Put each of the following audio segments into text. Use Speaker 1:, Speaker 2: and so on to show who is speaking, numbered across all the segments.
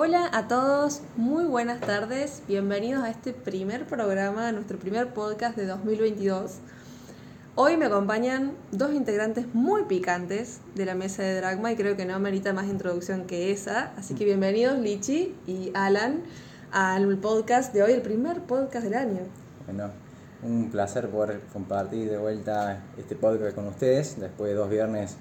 Speaker 1: Hola a todos, muy buenas tardes, bienvenidos a este primer programa, nuestro primer podcast de 2022. Hoy me acompañan dos integrantes muy picantes de la mesa de Dragma y creo que no amerita más introducción que esa, así que bienvenidos Lichi y Alan al podcast de hoy, el primer podcast del año.
Speaker 2: Bueno, un placer poder compartir de vuelta este podcast con ustedes después de dos viernes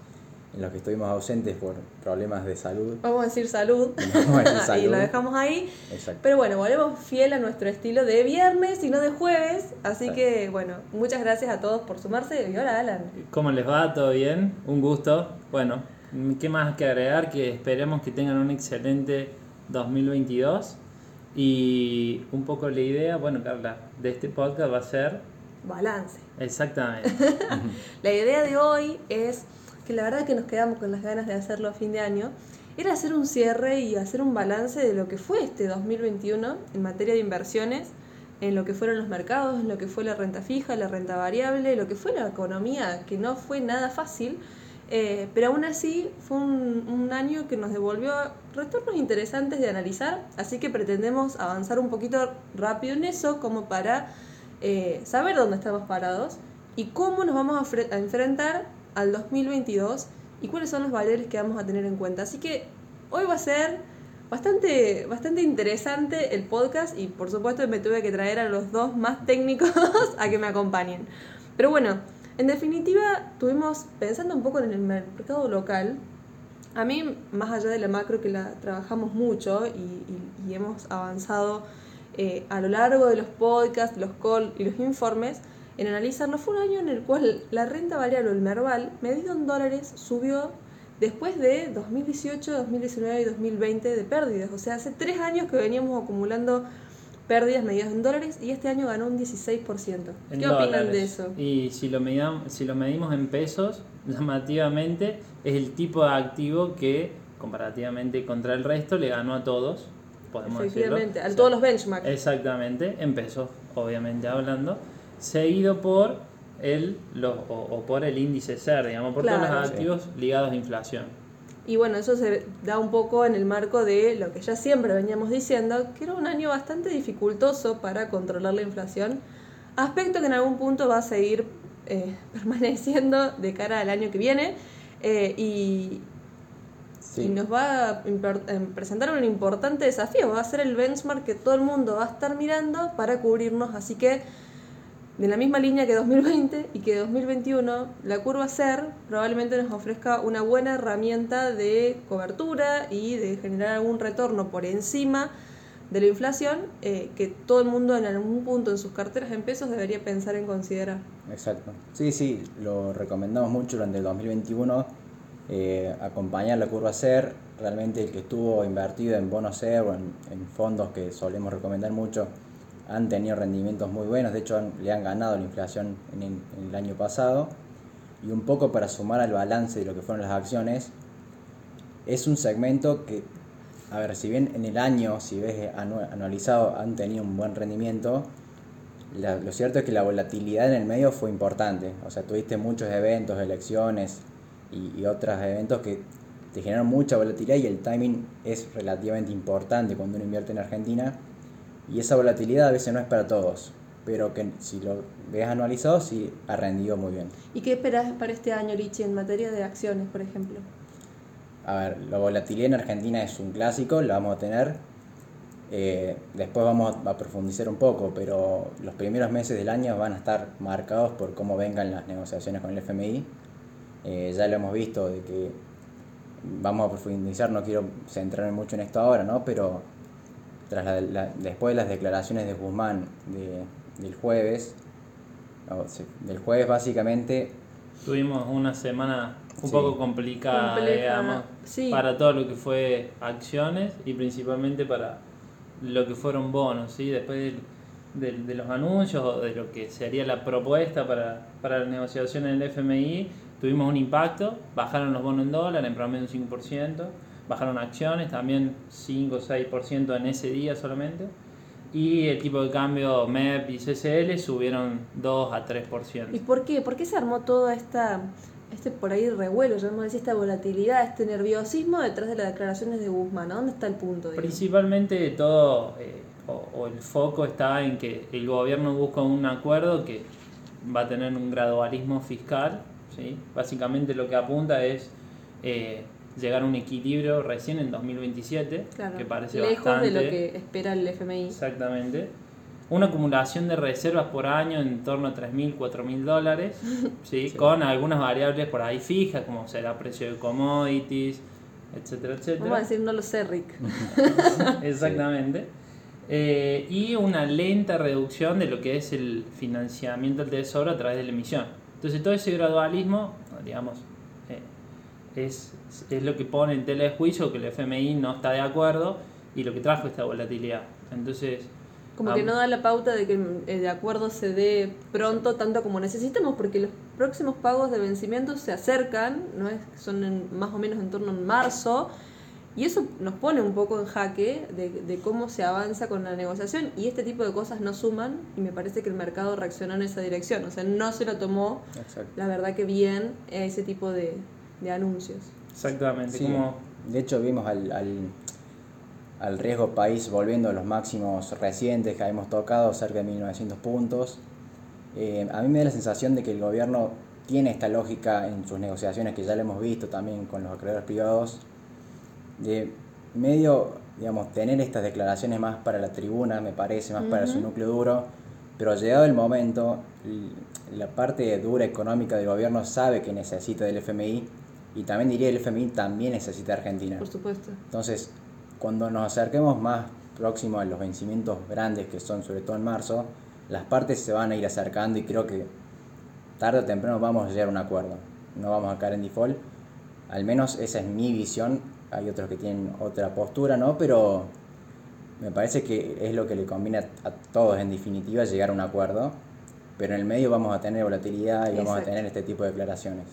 Speaker 2: en los que estuvimos ausentes por problemas de salud.
Speaker 1: Vamos a decir salud. y lo dejamos ahí.
Speaker 2: Exacto.
Speaker 1: Pero bueno, volvemos fiel a nuestro estilo de viernes y no de jueves. Así que bueno, muchas gracias a todos por sumarse. Y hola Alan.
Speaker 3: ¿Cómo les va? ¿Todo bien? Un gusto. Bueno, ¿qué más que agregar? Que esperemos que tengan un excelente 2022. Y un poco la idea, bueno Carla, de este podcast va a ser...
Speaker 1: Balance.
Speaker 3: Exactamente.
Speaker 1: la idea de hoy es que la verdad que nos quedamos con las ganas de hacerlo a fin de año, era hacer un cierre y hacer un balance de lo que fue este 2021 en materia de inversiones, en lo que fueron los mercados, en lo que fue la renta fija, la renta variable, lo que fue la economía, que no fue nada fácil, eh, pero aún así fue un, año que nos devolvió retornos interesantes de analizar, así que pretendemos avanzar un poquito rápido en eso como para eh, saber dónde estamos parados y cómo nos vamos a, a enfrentar al 2022 y cuáles son los valores que vamos a tener en cuenta. Así que hoy va a ser bastante, bastante interesante el podcast y por supuesto me tuve que traer a los dos más técnicos a que me acompañen. Pero bueno, en definitiva tuvimos, pensando un poco en el mercado local, a mí, más allá de la macro que la trabajamos mucho y, hemos avanzado eh, a lo largo de los podcasts, los calls y los informes, en analizarlo, fue un año en el cual la renta variable, el Merval, medido en dólares, subió después de 2018, 2019 y 2020 de pérdidas. O sea, hace tres años que veníamos acumulando pérdidas medidas en dólares y este año ganó un 16%. ¿Qué opinan de eso?
Speaker 3: Y si lo, medimos, si lo medimos en pesos, llamativamente es el tipo de activo que comparativamente contra el resto le ganó a todos, podemos
Speaker 1: Efectivamente, a todos los benchmarks.
Speaker 3: Exactamente, en pesos, obviamente hablando seguido por el o, por el índice SER, digamos, por todos los activos ligados a inflación.
Speaker 1: Y bueno, eso se da un poco en el marco de lo que ya siempre veníamos diciendo, que era un año bastante dificultoso para controlar la inflación, aspecto que en algún punto va a seguir eh, permaneciendo de cara al año que viene eh, y, y, nos va a em, presentar un importante desafío, va a ser el benchmark que todo el mundo va a estar mirando para cubrirnos, así que de la misma línea que 2020 y que 2021, la curva SER probablemente nos ofrezca una buena herramienta de cobertura y de generar algún retorno por encima de la inflación eh, que todo el mundo en algún punto en sus carteras en pesos debería pensar en considerar.
Speaker 2: Exacto. Sí, sí, lo recomendamos mucho durante el 2021, eh, acompañar la curva SER, realmente el que estuvo invertido en bonos SER o en, en fondos que solemos recomendar mucho, han tenido rendimientos muy buenos, de hecho le han ganado la inflación en el, año pasado. Y un poco para sumar al balance de lo que fueron las acciones, es un segmento que, a ver, si bien en el año, si ves anualizado, han tenido un buen rendimiento, lo cierto es que la volatilidad en el medio fue importante. O sea, tuviste muchos eventos, elecciones y, y otros eventos que te generaron mucha volatilidad y el timing es relativamente importante cuando uno invierte en Argentina y esa volatilidad a veces no es para todos, pero que si lo ves anualizado sí ha rendido muy bien.
Speaker 1: ¿Y qué esperas para este año, Richie, en materia de acciones, por ejemplo?
Speaker 2: A ver, la volatilidad en Argentina es un clásico, la vamos a tener. Eh, después vamos a profundizar un poco, pero los primeros meses del año van a estar marcados por cómo vengan las negociaciones con el FMI. Eh, ya lo hemos visto de que vamos a profundizar, no quiero centrarme mucho en esto ahora, ¿no? Pero tras la, después de las declaraciones de Guzmán del jueves, del jueves básicamente...
Speaker 3: Tuvimos una semana un poco complicada, digamos, para todo lo que fue acciones y principalmente para lo que fueron bonos, ¿sí? Después de, de, los anuncios o de lo que sería la propuesta para, para la negociación en el FMI, tuvimos un impacto, bajaron los bonos en dólar en promedio un 5%, bajaron acciones, también 5 o 6% en ese día solamente. Y el tipo de cambio MEP y CCL subieron 2 a 3%.
Speaker 1: ¿Y por qué? ¿Por qué se armó toda esta este por ahí revuelo, ya decir, esta volatilidad, este nerviosismo detrás de las declaraciones de Guzmán? dónde está el punto?
Speaker 3: Principalmente todo, eh, o, el foco está en que el gobierno busca un acuerdo que va a tener un gradualismo fiscal, ¿sí? Básicamente lo que apunta es eh, llegar a un equilibrio recién en 2027, que parece
Speaker 1: lejos de lo que espera el FMI.
Speaker 3: Exactamente una acumulación de reservas por año en torno a 3.000, 4.000 dólares, ¿sí? con algunas variables por ahí fijas, como será precio de commodities, etcétera, etcétera.
Speaker 1: Vamos a decir, no lo sé, Rick.
Speaker 3: Exactamente. Eh, y una lenta reducción de lo que es el financiamiento del tesoro a través de la emisión. Entonces todo ese gradualismo, digamos, es, es lo que pone en tela de juicio que el FMI no está de acuerdo y lo que trajo esta volatilidad. Entonces,
Speaker 1: como que no da la pauta de que el de acuerdo se dé pronto tanto como necesitamos, porque los próximos pagos de vencimiento se acercan, ¿no es? son más o menos en torno a marzo, y eso nos pone un poco en jaque de, cómo se avanza con la negociación, y este tipo de cosas no suman, y me parece que el mercado reaccionó en esa dirección, o sea, no se lo tomó, la verdad que bien, a ese tipo de, anuncios.
Speaker 3: Exactamente,
Speaker 2: De hecho, vimos al al riesgo país volviendo a los máximos recientes que habíamos tocado, cerca de 1900 puntos. Eh, a mí me da la sensación de que el gobierno tiene esta lógica en sus negociaciones, que ya lo hemos visto también con los acreedores privados, de medio, digamos, tener estas declaraciones más para la tribuna, me parece, más para su núcleo duro, pero llegado el momento, la parte dura económica del gobierno sabe que necesita del FMI y también diría el FMI también necesita Argentina.
Speaker 1: Por supuesto.
Speaker 2: Entonces, cuando nos acerquemos más próximo a los vencimientos grandes, que son sobre todo en marzo, las partes se van a ir acercando y creo que tarde o temprano vamos a llegar a un acuerdo. No vamos a caer en default. Al menos esa es mi visión. Hay otros que tienen otra postura, ¿no? Pero me parece que es lo que le conviene a, todos en definitiva llegar a un acuerdo. Pero en el medio vamos a tener volatilidad y vamos a tener este tipo de declaraciones.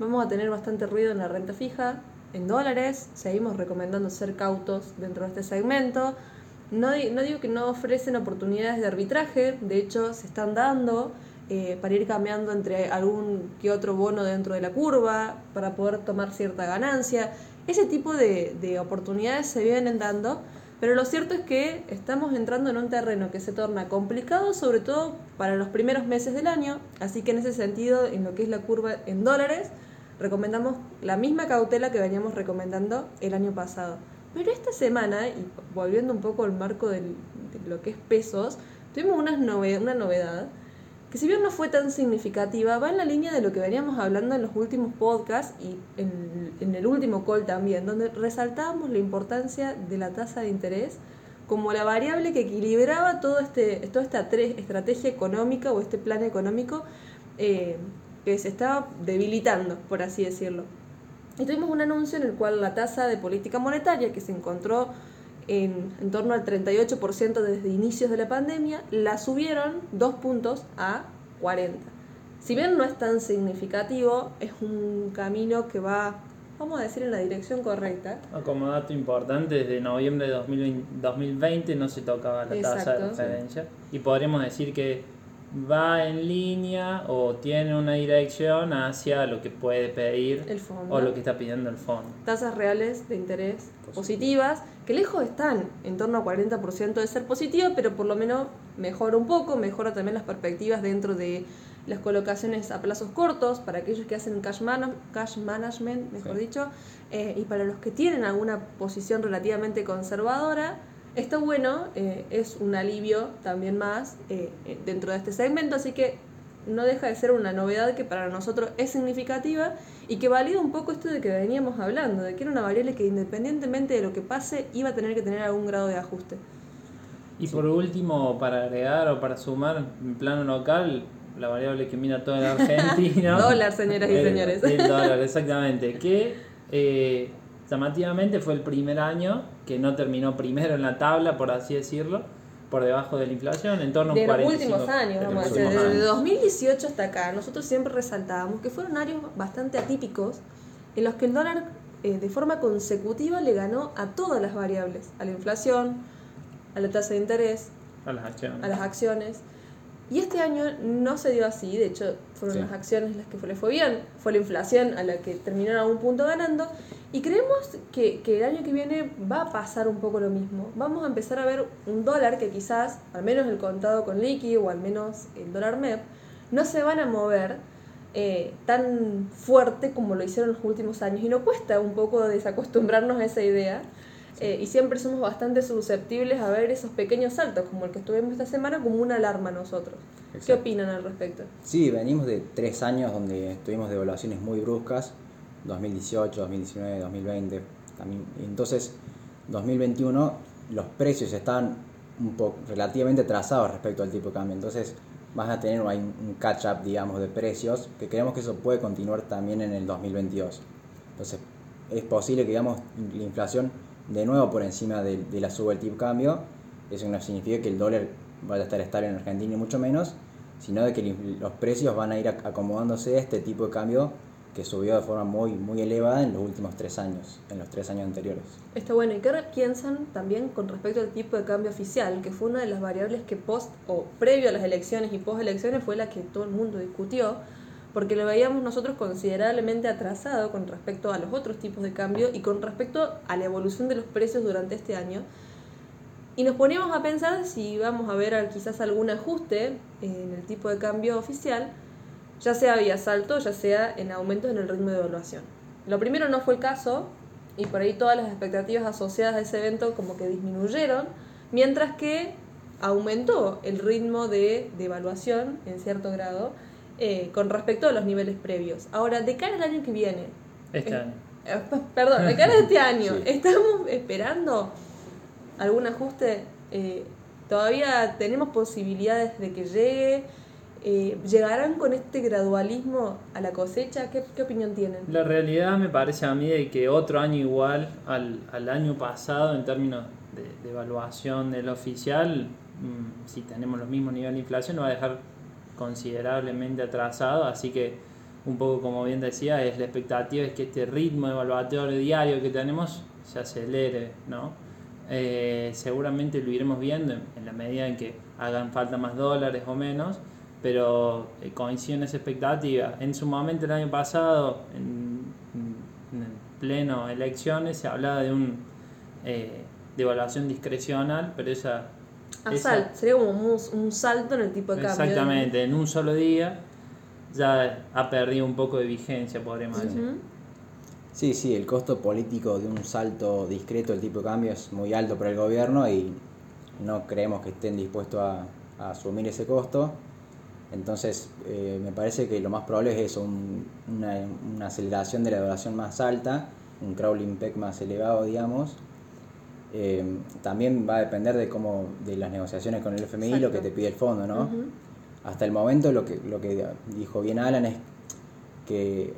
Speaker 1: Vamos a tener bastante ruido en la renta fija, en dólares. Seguimos recomendando ser cautos dentro de este segmento. No, no digo que no ofrecen oportunidades de arbitraje, de hecho se están dando eh, para ir cambiando entre algún que otro bono dentro de la curva, para poder tomar cierta ganancia. Ese tipo de, de oportunidades se vienen dando, pero lo cierto es que estamos entrando en un terreno que se torna complicado, sobre todo para los primeros meses del año, así que en ese sentido, en lo que es la curva en dólares, recomendamos la misma cautela que veníamos recomendando el año pasado. Pero esta semana, y volviendo un poco al marco de lo que es pesos, tuvimos una novedad, que si bien no fue tan significativa, va en la línea de lo que veníamos hablando en los últimos podcasts y en, en el último call también, donde resaltábamos la importancia de la tasa de interés como la variable que equilibraba todo este, toda esta estrategia económica o este plan económico eh, que se estaba debilitando, por así decirlo. Y tuvimos un anuncio en el cual la tasa de política monetaria, que se encontró en, en torno al 38% desde inicios de la pandemia, la subieron dos puntos a 40. Si bien no es tan significativo, es un camino que va, vamos a decir, en la dirección correcta.
Speaker 3: Como dato importante, desde noviembre de 2020, no se tocaba la tasa de referencia. Y podríamos decir que va en línea o tiene una dirección hacia lo que puede pedir
Speaker 1: el fondo.
Speaker 3: o lo que está pidiendo el fondo.
Speaker 1: Tasas reales de interés positivas, que lejos están, en torno a 40% de ser positivas, pero por lo menos mejora un poco, mejora también las perspectivas dentro de las colocaciones a plazos cortos, para aquellos que hacen cash, cash management, mejor dicho, eh, y para los que tienen alguna posición relativamente conservadora, Está bueno, eh, es un alivio también más eh, eh, dentro de este segmento, así que no deja de ser una novedad que para nosotros es significativa y que valida un poco esto de que veníamos hablando, de que era una variable que independientemente de lo que pase iba a tener que tener algún grado de ajuste.
Speaker 3: Y por último, para agregar o para sumar en plano local, la variable que mira todo el argentino.
Speaker 1: dólar, señoras y señores.
Speaker 3: El dólar, exactamente. Que llamativamente fue el primer año que no terminó primero en la tabla, por así decirlo, por debajo de la inflación, en torno a un
Speaker 1: De los últimos años, vamos a decir, desde 2018 hasta acá, nosotros siempre resaltábamos que fueron años bastante atípicos en los que el dólar eh, de forma consecutiva le ganó a todas las variables, a la inflación, a la tasa de interés,
Speaker 3: a las acciones.
Speaker 1: A las acciones. Y este año no se dio así, de hecho fueron las acciones las que le fue bien, fue la inflación a la que terminó en algún punto ganando y creemos que, que, el año que viene va a pasar un poco lo mismo. Vamos a empezar a ver un dólar que quizás, al menos el contado con liqui o al menos el dólar MEP, no se van a mover eh, tan fuerte como lo hicieron los últimos años y nos cuesta un poco desacostumbrarnos a esa idea. Eh, y siempre somos bastante susceptibles a ver esos pequeños saltos, como el que estuvimos esta semana, como una alarma a nosotros. ¿Qué opinan al respecto?
Speaker 2: Sí, venimos de tres años donde tuvimos devaluaciones muy bruscas, 2018, 2019, 2020. También. Entonces, 2021 los precios están un poco relativamente trazados respecto al tipo de cambio. Entonces, vas a tener un catch-up, digamos, de precios, que creemos que eso puede continuar también en el 2022. Entonces, es posible que, digamos, la inflación de nuevo por encima de, la suba del tipo de cambio, eso no significa que el dólar vaya a estar estable en Argentina y mucho menos, sino de que los precios van a ir acomodándose a este tipo de cambio que subió de forma muy, muy elevada en los últimos tres años, en los tres años anteriores.
Speaker 1: Está bueno. ¿Y qué piensan también con respecto al tipo de cambio oficial, que fue una de las variables que post o previo a las elecciones y post elecciones fue la que todo el mundo discutió? porque lo veíamos nosotros considerablemente atrasado con respecto a los otros tipos de cambio y con respecto a la evolución de los precios durante este año. Y nos poníamos a pensar si íbamos a ver quizás algún ajuste en el tipo de cambio oficial, ya sea vía salto, ya sea en aumentos en el ritmo de evaluación. Lo primero no fue el caso, y por ahí todas las expectativas asociadas a ese evento como que disminuyeron, mientras que aumentó el ritmo de, de evaluación en cierto grado, eh, con respecto a los niveles previos. Ahora, de cara al año que viene.
Speaker 3: Este año.
Speaker 1: Eh, perdón, de cara a este año, ¿estamos esperando algún ajuste? Eh, ¿Todavía tenemos posibilidades de que llegue? ¿Llegarán con este gradualismo a la cosecha? ¿Qué, ¿Qué, opinión tienen?
Speaker 3: La realidad me parece a mí de que otro año igual al, al año pasado en términos de, de evaluación del oficial, mm, si tenemos los mismos niveles de inflación, no va a dejar considerablemente atrasado, así que un poco como bien decía, es la expectativa es que este ritmo evaluatorio diario que tenemos se acelere, ¿no? Eh, seguramente lo iremos viendo en, la medida en que hagan falta más dólares o menos, pero eh, coincide en esa expectativa. En su momento el año pasado, en, pleno elecciones, se hablaba de un eh, de evaluación discrecional, pero esa
Speaker 1: sería como un, salto en el tipo de
Speaker 3: cambio. Exactamente, en un solo día ya ha perdido un poco de vigencia, podríamos decir.
Speaker 2: Sí, sí, el costo político de un salto discreto del tipo de cambio es muy alto para el gobierno y no creemos que estén dispuestos a, asumir ese costo. Entonces, eh, me parece que lo más probable es eso, una, una, aceleración de la duración más alta, un crawling peak más elevado, digamos, eh, también va a depender de cómo de las negociaciones con el FMI lo que te pide el fondo, ¿no? Hasta el momento lo que, lo que dijo bien Alan es que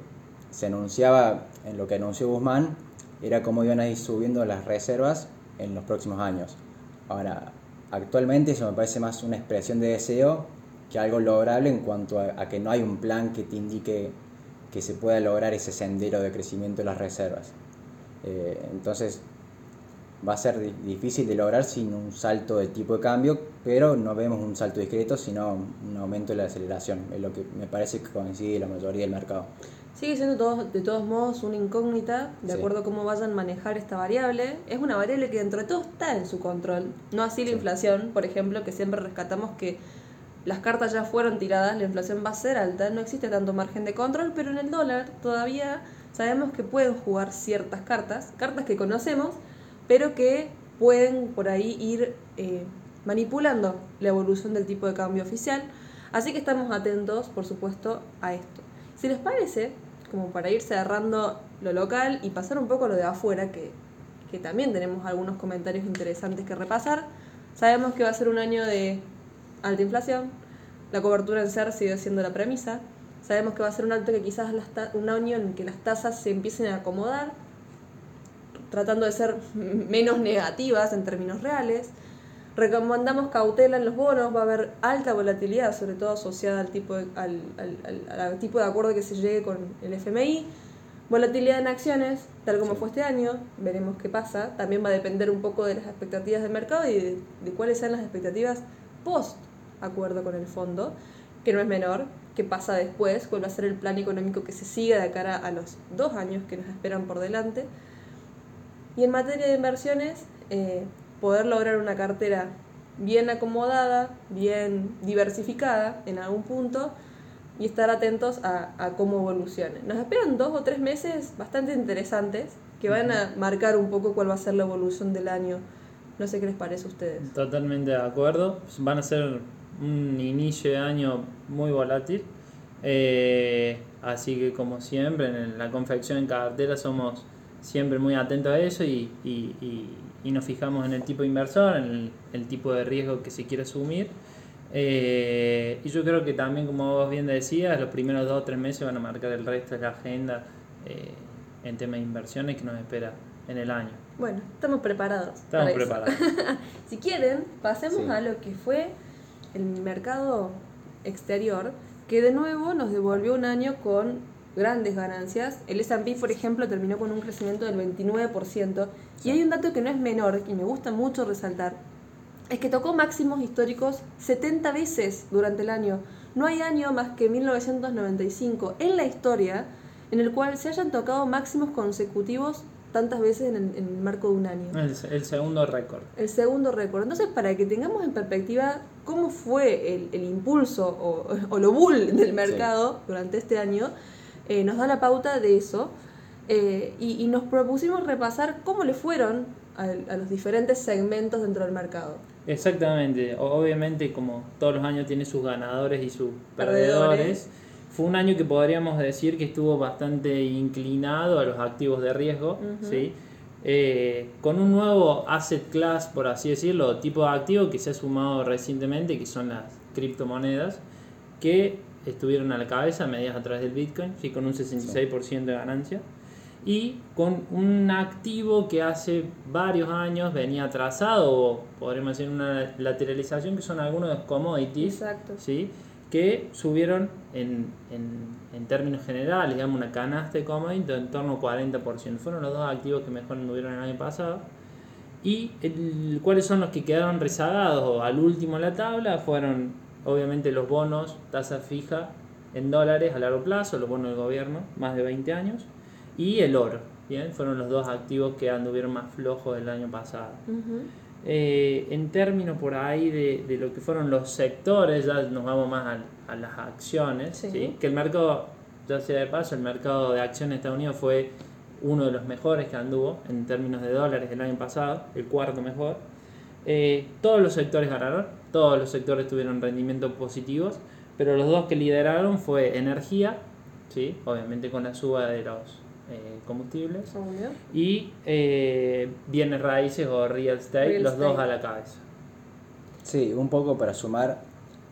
Speaker 2: se anunciaba, en lo que anunció Guzmán, era cómo iban a ir subiendo las reservas en los próximos años. Ahora, actualmente eso me parece más una expresión de deseo que algo lograble en cuanto a, que no hay un plan que te indique que se pueda lograr ese sendero de crecimiento de las reservas. Eh, entonces, va a ser difícil de lograr sin un salto de tipo de cambio, pero no vemos un salto discreto, sino un aumento de la aceleración, es lo que me parece que coincide la mayoría del mercado.
Speaker 1: Sigue siendo de todos modos una incógnita, de acuerdo a cómo vayan a manejar esta variable. Es una variable que dentro de todo está en su control, no así la inflación, por ejemplo, que siempre rescatamos que las cartas ya fueron tiradas, la inflación va a ser alta, no existe tanto margen de control, pero en el dólar todavía sabemos que pueden jugar ciertas cartas, cartas que conocemos, pero que pueden por ahí ir eh, manipulando la evolución del tipo de cambio oficial. Así que estamos atentos, por supuesto, a esto. Si les parece, como para ir cerrando lo local y pasar un poco lo de afuera, que, que también tenemos algunos comentarios interesantes que repasar, sabemos que va a ser un año de alta inflación, la cobertura en ser sigue siendo la premisa, sabemos que va a ser un alto que quizás un año en que las tasas se empiecen a acomodar, tratando de ser menos negativas en términos reales. Recomendamos cautela en los bonos, va a haber alta volatilidad, sobre todo asociada al tipo de, al, al, tipo de acuerdo que se llegue con el FMI. Volatilidad en acciones, tal como fue este año, veremos qué pasa. También va a depender un poco de las expectativas del mercado y de, cuáles sean las expectativas post acuerdo con el fondo, que no es menor, que pasa después, cuál va a ser el plan económico que se siga de cara a los dos años que nos esperan por delante. Y en materia de inversiones, eh, poder lograr una cartera bien acomodada, bien diversificada en algún punto y estar atentos a, a cómo evolucione. Nos esperan dos o tres meses bastante interesantes que van a marcar un poco cuál va a ser la evolución del año. No sé qué les parece a ustedes.
Speaker 3: Totalmente de acuerdo. Van a ser un inicio de año muy volátil. Eh, así que como siempre en la confección en cartera somos siempre muy atentos a eso y, nos fijamos en el tipo de inversor, en el, tipo de riesgo que se quiere asumir. Eh, y yo creo que también, como vos bien decías, los primeros dos o tres meses van a marcar el resto de la agenda eh, en temas de inversiones que nos espera en el año.
Speaker 1: Bueno, estamos preparados.
Speaker 3: Estamos preparados.
Speaker 1: si quieren, pasemos a lo que fue el mercado exterior, que de nuevo nos devolvió un año con grandes ganancias. El S&P, por ejemplo, terminó con un crecimiento del 29%. Y hay un dato que no es menor y me gusta mucho resaltar. Es que tocó máximos históricos 70 veces durante el año. No hay año más que 1995 en la historia en el cual se hayan tocado máximos consecutivos tantas veces en el, marco de un año.
Speaker 3: El, segundo récord.
Speaker 1: El segundo récord. Entonces, para que tengamos en perspectiva cómo fue el, impulso o, lo bull del mercado durante este año, eh, nos da la pauta de eso. Eh, y, nos propusimos repasar cómo le fueron a, los diferentes segmentos dentro del mercado.
Speaker 3: Exactamente. Obviamente, como todos los años, tiene sus ganadores y sus perdedores fue un año que podríamos decir que estuvo bastante inclinado a los activos de riesgo, ¿sí? Eh, con un nuevo asset class, por así decirlo, tipo de activo que se ha sumado recientemente, que son las criptomonedas, que estuvieron a la cabeza medidas a través del Bitcoin, sí, con un 66% de ganancia, y con un activo que hace varios años venía atrasado, o podríamos decir una lateralización, que son algunos de los commodities,
Speaker 1: Exacto.
Speaker 3: ¿sí? Que subieron en, en, términos generales, digamos, una canasta de commodity en torno al 40%. Fueron los dos activos que mejor anduvieron el año pasado. Y cuáles son los que quedaron rezagados al último en la tabla fueron obviamente los bonos, tasa fija en dólares a largo plazo, los bonos del gobierno, más de 20 años, y el oro. Bien, fueron los dos activos que anduvieron más flojos el año pasado. Eh, en términos por ahí de, de, lo que fueron los sectores, ya nos vamos más a, a las acciones, sí. que el mercado, ya sea de paso, el mercado de acciones de Estados Unidos fue uno de los mejores que anduvo en términos de dólares el año pasado, el cuarto mejor. Eh, todos los sectores ganaron, todos los sectores tuvieron rendimientos positivos, pero los dos que lideraron fue energía, ¿sí? obviamente con la suba de los eh, combustibles. Y eh, bienes raíces o real estate, los dos a la cabeza.
Speaker 2: Sí, un poco para sumar,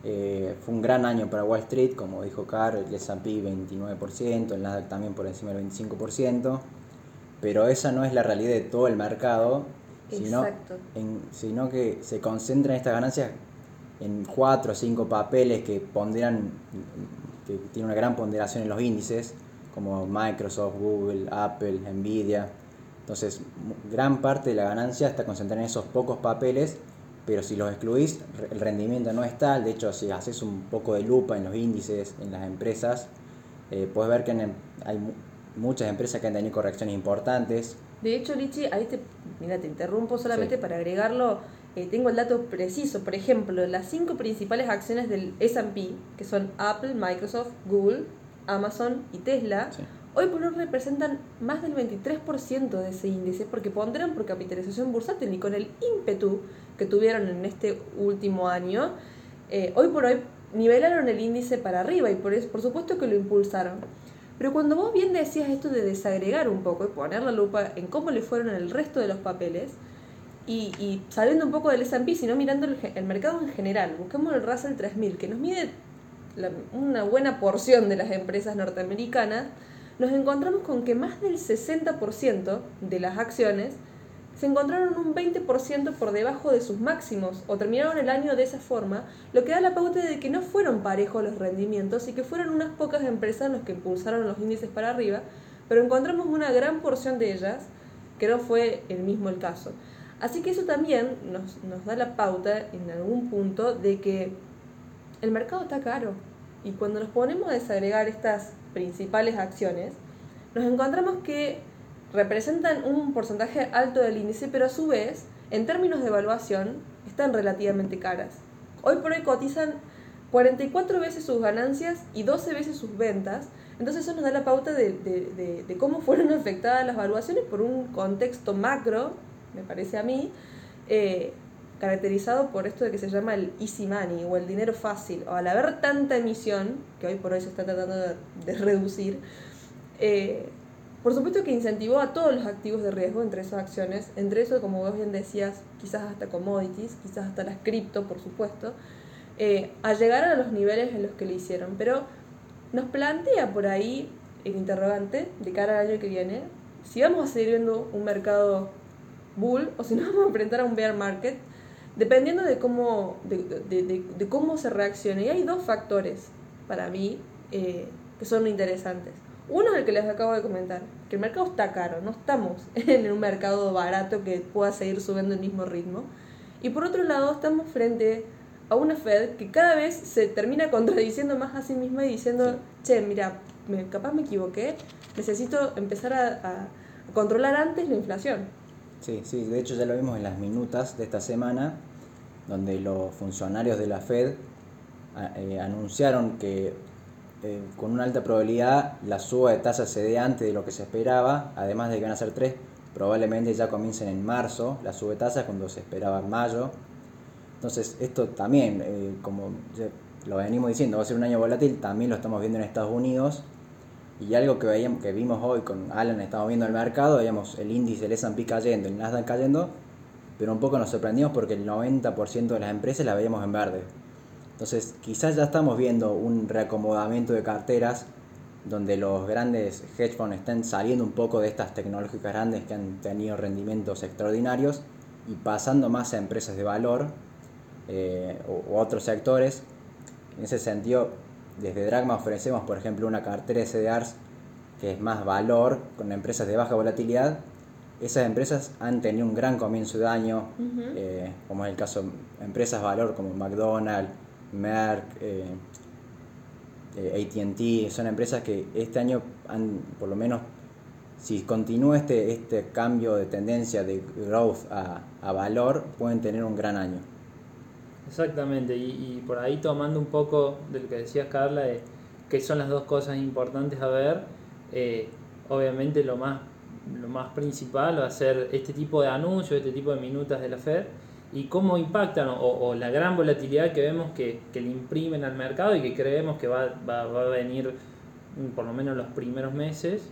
Speaker 2: eh, fue un gran año para Wall Street, como dijo Carl, el S&P 29%, el Nasdaq también por encima del 25%, pero esa no es la realidad de todo el mercado, sino, en, sino que se concentran estas ganancias en cuatro o cinco papeles que ponderan, que tienen una gran ponderación en los índices, como Microsoft, Google, Apple, Nvidia. Entonces, gran parte de la ganancia está concentrada en esos pocos papeles, pero si los excluís, el rendimiento no es tal. De hecho, si haces un poco de lupa en los índices, en las empresas, eh, puedes ver que hay muchas empresas que han tenido correcciones importantes.
Speaker 1: De hecho, Lichi, ahí te, mira, te interrumpo solamente para agregarlo. Eh, tengo el dato preciso. Por ejemplo, las cinco principales acciones del SP, que son Apple, Microsoft, Google, Amazon y Tesla, hoy por hoy representan más del 23% de ese índice porque pondrán por capitalización bursátil y con el ímpetu que tuvieron en este último año, eh, hoy por hoy nivelaron el índice para arriba y por, eso, por supuesto que lo impulsaron. Pero cuando vos bien decías esto de desagregar un poco y poner la lupa en cómo le fueron el resto de los papeles, y, y saliendo un poco del S&P, sino mirando el, el mercado en general, buscamos el Russell 3000, que nos mide una buena porción de las empresas norteamericanas, nos encontramos con que más del 60% de las acciones se encontraron un 20% por debajo de sus máximos o terminaron el año de esa forma, lo que da la pauta de que no fueron parejos los rendimientos y que fueron unas pocas empresas los que impulsaron los índices para arriba, pero encontramos una gran porción de ellas que no fue el mismo el caso. Así que eso también nos, nos da la pauta en algún punto de que el mercado está caro. Y cuando nos ponemos a desagregar estas principales acciones, nos encontramos que representan un porcentaje alto del índice, pero a su vez, en términos de evaluación, están relativamente caras. Hoy por hoy cotizan 44 veces sus ganancias y 12 veces sus ventas. Entonces eso nos da la pauta de, cómo fueron afectadas las evaluaciones por un contexto macro, me parece a mí, eh, caracterizado por esto de que se llama el easy money o el dinero fácil. O al haber tanta emisión, que hoy por hoy se está tratando de, reducir, eh, por supuesto que incentivó a todos los activos de riesgo entre esas acciones, entre eso, como vos bien decías, quizás hasta commodities, quizás hasta las cripto, por supuesto, eh, a llegar a los niveles en los que lo hicieron. Pero nos plantea por ahí el interrogante de cara al año que viene, si vamos a seguir viendo un mercado bull o si nos vamos a enfrentar a un bear market, dependiendo de cómo, de, cómo se reaccione. Y hay dos factores para mí eh, que son interesantes. Uno es el que les acabo de comentar, que el mercado está caro, no estamos en un mercado barato que pueda seguir subiendo el mismo ritmo. Y por otro lado, estamos frente a una Fed que cada vez se termina contradiciendo más a sí misma y diciendo, che, mira, me, capaz me equivoqué, necesito empezar a, controlar antes la inflación.
Speaker 2: Sí, sí, de hecho ya lo vimos en las minutas de esta semana, donde los funcionarios de la Fed eh, anunciaron que eh, con una alta probabilidad la suba de tasas se dé antes de lo que se esperaba, además de que van a ser tres, probablemente ya comiencen en marzo la sube de tasas cuando se esperaba en mayo. Entonces esto también, eh, como lo venimos diciendo, va a ser un año volátil, también lo estamos viendo en Estados Unidos. Y algo que, veíamos, que vimos hoy con Alan, estamos viendo el mercado, veíamos el índice del S&P cayendo, el Nasdaq cayendo, pero un poco nos sorprendimos porque el 90% de las empresas las veíamos en verde. Entonces, quizás ya estamos viendo un reacomodamiento de carteras donde los grandes hedge funds están saliendo un poco de estas tecnológicas grandes que han tenido rendimientos extraordinarios y pasando más a empresas de valor eh, u, otros sectores. En ese sentido, desde Dragma ofrecemos, por ejemplo, una cartera de CDRs que es más valor con empresas de baja volatilidad. Esas empresas han tenido un gran comienzo de año, eh, como es el caso de empresas valor como McDonald's, Merck, eh, eh ATT, son empresas que este año han, por lo menos, si continúa este, este cambio de tendencia de growth a, a valor, pueden tener un gran año.
Speaker 3: Exactamente, y, por ahí tomando un poco de lo que decías Carla, de que son las dos cosas importantes a ver, eh, obviamente lo más, lo más principal va a ser este tipo de anuncios, este tipo de minutas de la Fed, y cómo impactan o, la gran volatilidad que vemos que, le imprimen al mercado y que creemos que va, va, a venir por lo menos los primeros meses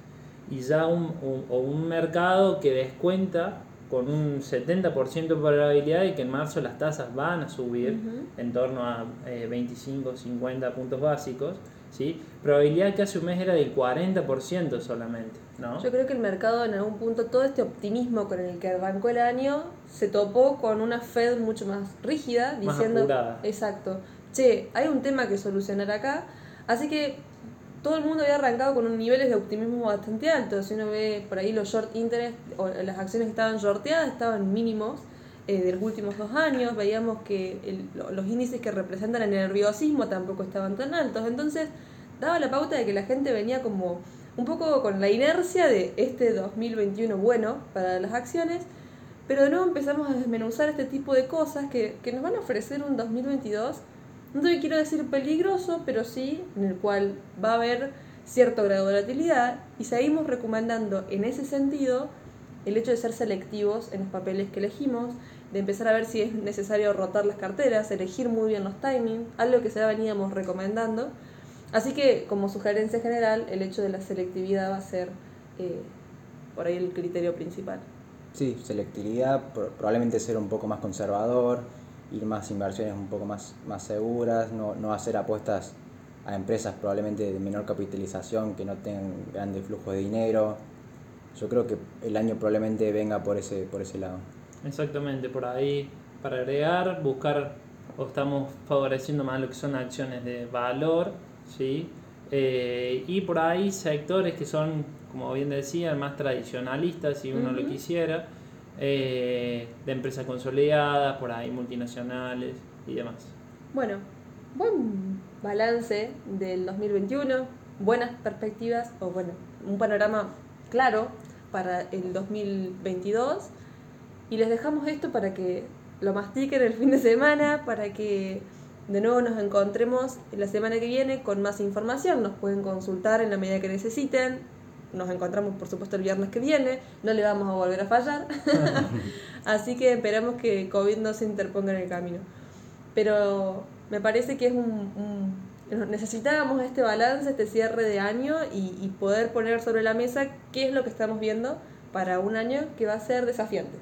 Speaker 3: y ya un, o un mercado que descuenta con un 70% de probabilidad de que en marzo las tasas van a subir en torno a 25, eh, 50 puntos básicos. ¿sí? Probabilidad que hace un mes era del 40% solamente. ¿no?
Speaker 1: Yo creo que el mercado en algún punto, todo este optimismo con el que arrancó el año, se topó con una Fed mucho más rígida, diciendo, exacto, che, hay un tema que solucionar acá, así que todo el mundo había arrancado con niveles de optimismo bastante altos. Si uno ve por ahí los short interest o las acciones que estaban shorteadas estaban mínimos eh, de los últimos dos años. Veíamos que los índices que representan el nerviosismo tampoco estaban tan altos. Entonces daba la pauta de que la gente venía como un poco con la inercia de este 2021 bueno para las acciones. Pero de nuevo empezamos a desmenuzar este tipo de cosas que, que nos van a ofrecer un 2022 no te quiero decir peligroso, pero sí en el cual va a haber cierto grado de volatilidad y seguimos recomendando en ese sentido el hecho de ser selectivos en los papeles que elegimos, de empezar a ver si es necesario rotar las carteras, elegir muy bien los timings, algo que ya veníamos recomendando. Así que como sugerencia general, el hecho de la selectividad va a ser eh, por ahí el criterio principal.
Speaker 2: Sí, selectividad, probablemente ser un poco más conservador, ir más inversiones un poco más, más seguras, no, no hacer apuestas a empresas probablemente de menor capitalización que no tengan grandes flujos de dinero. Yo creo que el año probablemente venga por ese, por ese lado.
Speaker 3: Exactamente, por ahí para agregar, buscar o estamos favoreciendo más lo que son acciones de valor, ¿sí? Eh, y por ahí sectores que son, como bien decía, más tradicionalistas, si uno lo quisiera, eh, de empresas consolidadas, por ahí multinacionales y demás.
Speaker 1: Bueno, buen balance del 2021, buenas perspectivas o bueno, un panorama claro para el 2022 y les dejamos esto para que lo mastiquen el fin de semana, para que de nuevo nos encontremos la semana que viene con más información. Nos pueden consultar en la medida que necesiten. Nos encontramos, por supuesto, el viernes que viene. No le vamos a volver a fallar. Así que esperamos que COVID no se interponga en el camino. Pero me parece que es un, necesitábamos este balance, este cierre de año y, y poder poner sobre la mesa qué es lo que estamos viendo para un año que va a ser desafiante.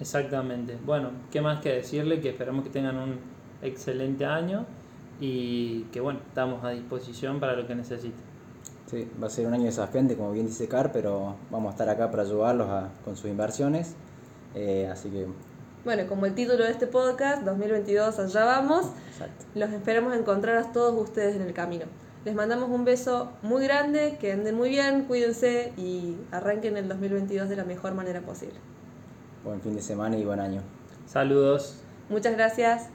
Speaker 3: Exactamente. Bueno, ¿qué más que decirle? Que esperamos que tengan un excelente año y que bueno, estamos a disposición para lo que necesiten.
Speaker 2: Sí, va a ser un año desafiante, como bien dice Car, pero vamos a estar acá para ayudarlos a, con sus inversiones. Eh, así que.
Speaker 1: Bueno, como el título de este podcast, 2022, allá vamos. Exacto. Los esperamos encontrar a todos ustedes en el camino. Les mandamos un beso muy grande, que anden muy bien, cuídense y arranquen el 2022 de la mejor manera posible.
Speaker 2: Buen fin de semana y buen año.
Speaker 3: Saludos.
Speaker 1: Muchas gracias.